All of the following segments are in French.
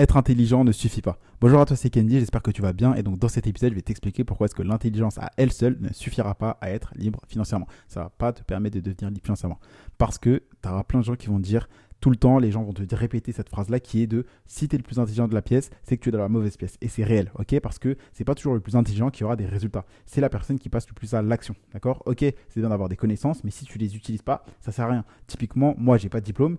être intelligent ne suffit pas. Bonjour à toi, c'est Candy, j'espère que tu vas bien. Et donc dans cet épisode, je vais t'expliquer pourquoi est-ce que l'intelligence à elle seule ne suffira pas à être libre financièrement. Ça va pas te permettre de devenir libre financièrement. Parce que tu auras plein de gens qui vont dire tout le temps, les gens vont te répéter cette phrase-là qui est de si tu es le plus intelligent de la pièce, c'est que tu es dans la mauvaise pièce. Et c'est réel, ok? Parce que c'est pas toujours le plus intelligent qui aura des résultats. C'est la personne qui passe le plus à l'action, d'accord? Ok, c'est bien d'avoir des connaissances, mais si tu les utilises pas, ça sert à rien. Typiquement, moi, j'ai pas de diplôme,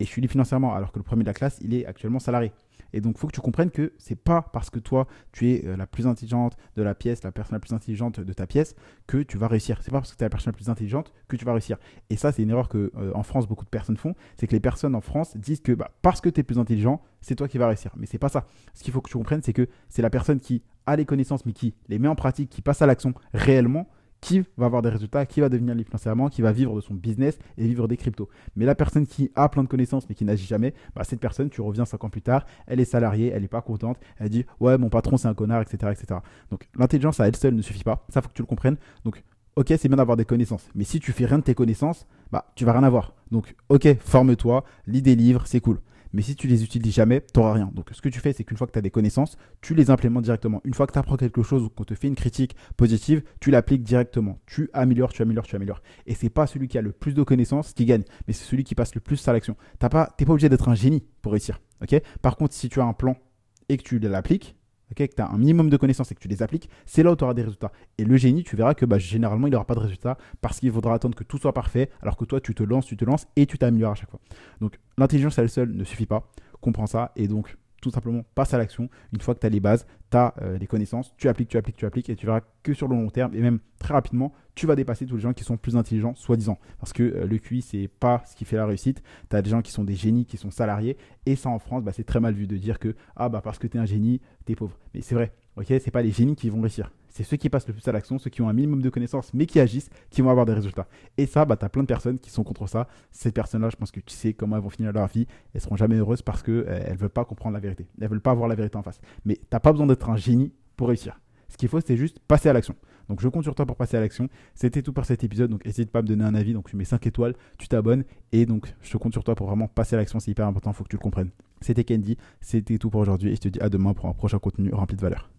et je suis libre financièrement, alors que le premier de la classe, il est actuellement salarié. Et donc, il faut que tu comprennes que c'est pas parce que toi, tu es euh, la plus intelligente de la pièce, la personne la plus intelligente de ta pièce, que tu vas réussir. C'est pas parce que tu es la personne la plus intelligente que tu vas réussir. Et ça, c'est une erreur que euh, en France, beaucoup de personnes font. C'est que les personnes en France disent que bah, parce que tu es plus intelligent, c'est toi qui vas réussir. Mais c'est pas ça. Ce qu'il faut que tu comprennes, c'est que c'est la personne qui a les connaissances, mais qui les met en pratique, qui passe à l'action réellement, qui va avoir des résultats, qui va devenir libre financièrement, qui va vivre de son business et vivre des cryptos. Mais la personne qui a plein de connaissances mais qui n'agit jamais, bah, cette personne, tu reviens 5 ans plus tard, elle est salariée, elle n'est pas contente, elle dit ouais mon patron c'est un connard, etc. etc. Donc l'intelligence à elle seule ne suffit pas, ça faut que tu le comprennes. Donc ok c'est bien d'avoir des connaissances, mais si tu fais rien de tes connaissances, bah tu vas rien avoir. Donc ok forme-toi, lis des livres, c'est cool. Mais si tu les utilises jamais, tu n'auras rien. Donc ce que tu fais, c'est qu'une fois que tu as des connaissances, tu les implémentes directement. Une fois que tu apprends quelque chose ou qu'on te fait une critique positive, tu l'appliques directement. Tu améliores, tu améliores, tu améliores. Et c'est pas celui qui a le plus de connaissances qui gagne, mais c'est celui qui passe le plus à l'action. Tu n'es pas, pas obligé d'être un génie pour réussir. Par contre, si tu as un plan et que tu l'appliques, que tu as un minimum de connaissances et que tu les appliques, c'est là où tu auras des résultats. Et le génie, tu verras que bah, généralement, il n'aura pas de résultats parce qu'il faudra attendre que tout soit parfait, alors que toi, tu te lances, tu te lances et tu t'améliores à chaque fois. Donc, l'intelligence elle seule ne suffit pas. Comprends ça et donc tout simplement passe à l'action. Une fois que tu as les bases, tu as euh, les connaissances, tu appliques, tu appliques, tu appliques, et tu verras que sur le long terme, et même rapidement, tu vas dépasser tous les gens qui sont plus intelligents, soi-disant. Parce que euh, le QI, c'est pas ce qui fait la réussite. Tu as des gens qui sont des génies, qui sont salariés, et ça en France, bah, c'est très mal vu de dire que ah bah parce que tu es un génie, tu es pauvre. Mais c'est vrai, ok C'est pas les génies qui vont réussir c'est ceux qui passent le plus à l'action, ceux qui ont un minimum de connaissances mais qui agissent, qui vont avoir des résultats. Et ça, bah, tu as plein de personnes qui sont contre ça. Ces personnes-là, je pense que tu sais comment elles vont finir leur vie. Elles seront jamais heureuses parce qu'elles euh, ne veulent pas comprendre la vérité. Elles veulent pas avoir la vérité en face. Mais tu pas besoin d'être un génie pour réussir. Ce qu'il faut, c'est juste passer à l'action. Donc je compte sur toi pour passer à l'action. C'était tout pour cet épisode. Donc n'hésite pas à me donner un avis. Donc tu mets 5 étoiles, tu t'abonnes. Et donc je compte sur toi pour vraiment passer à l'action. C'est hyper important. Il faut que tu le comprennes. C'était Candy. C'était tout pour aujourd'hui. Et je te dis à demain pour un prochain contenu rempli de valeur.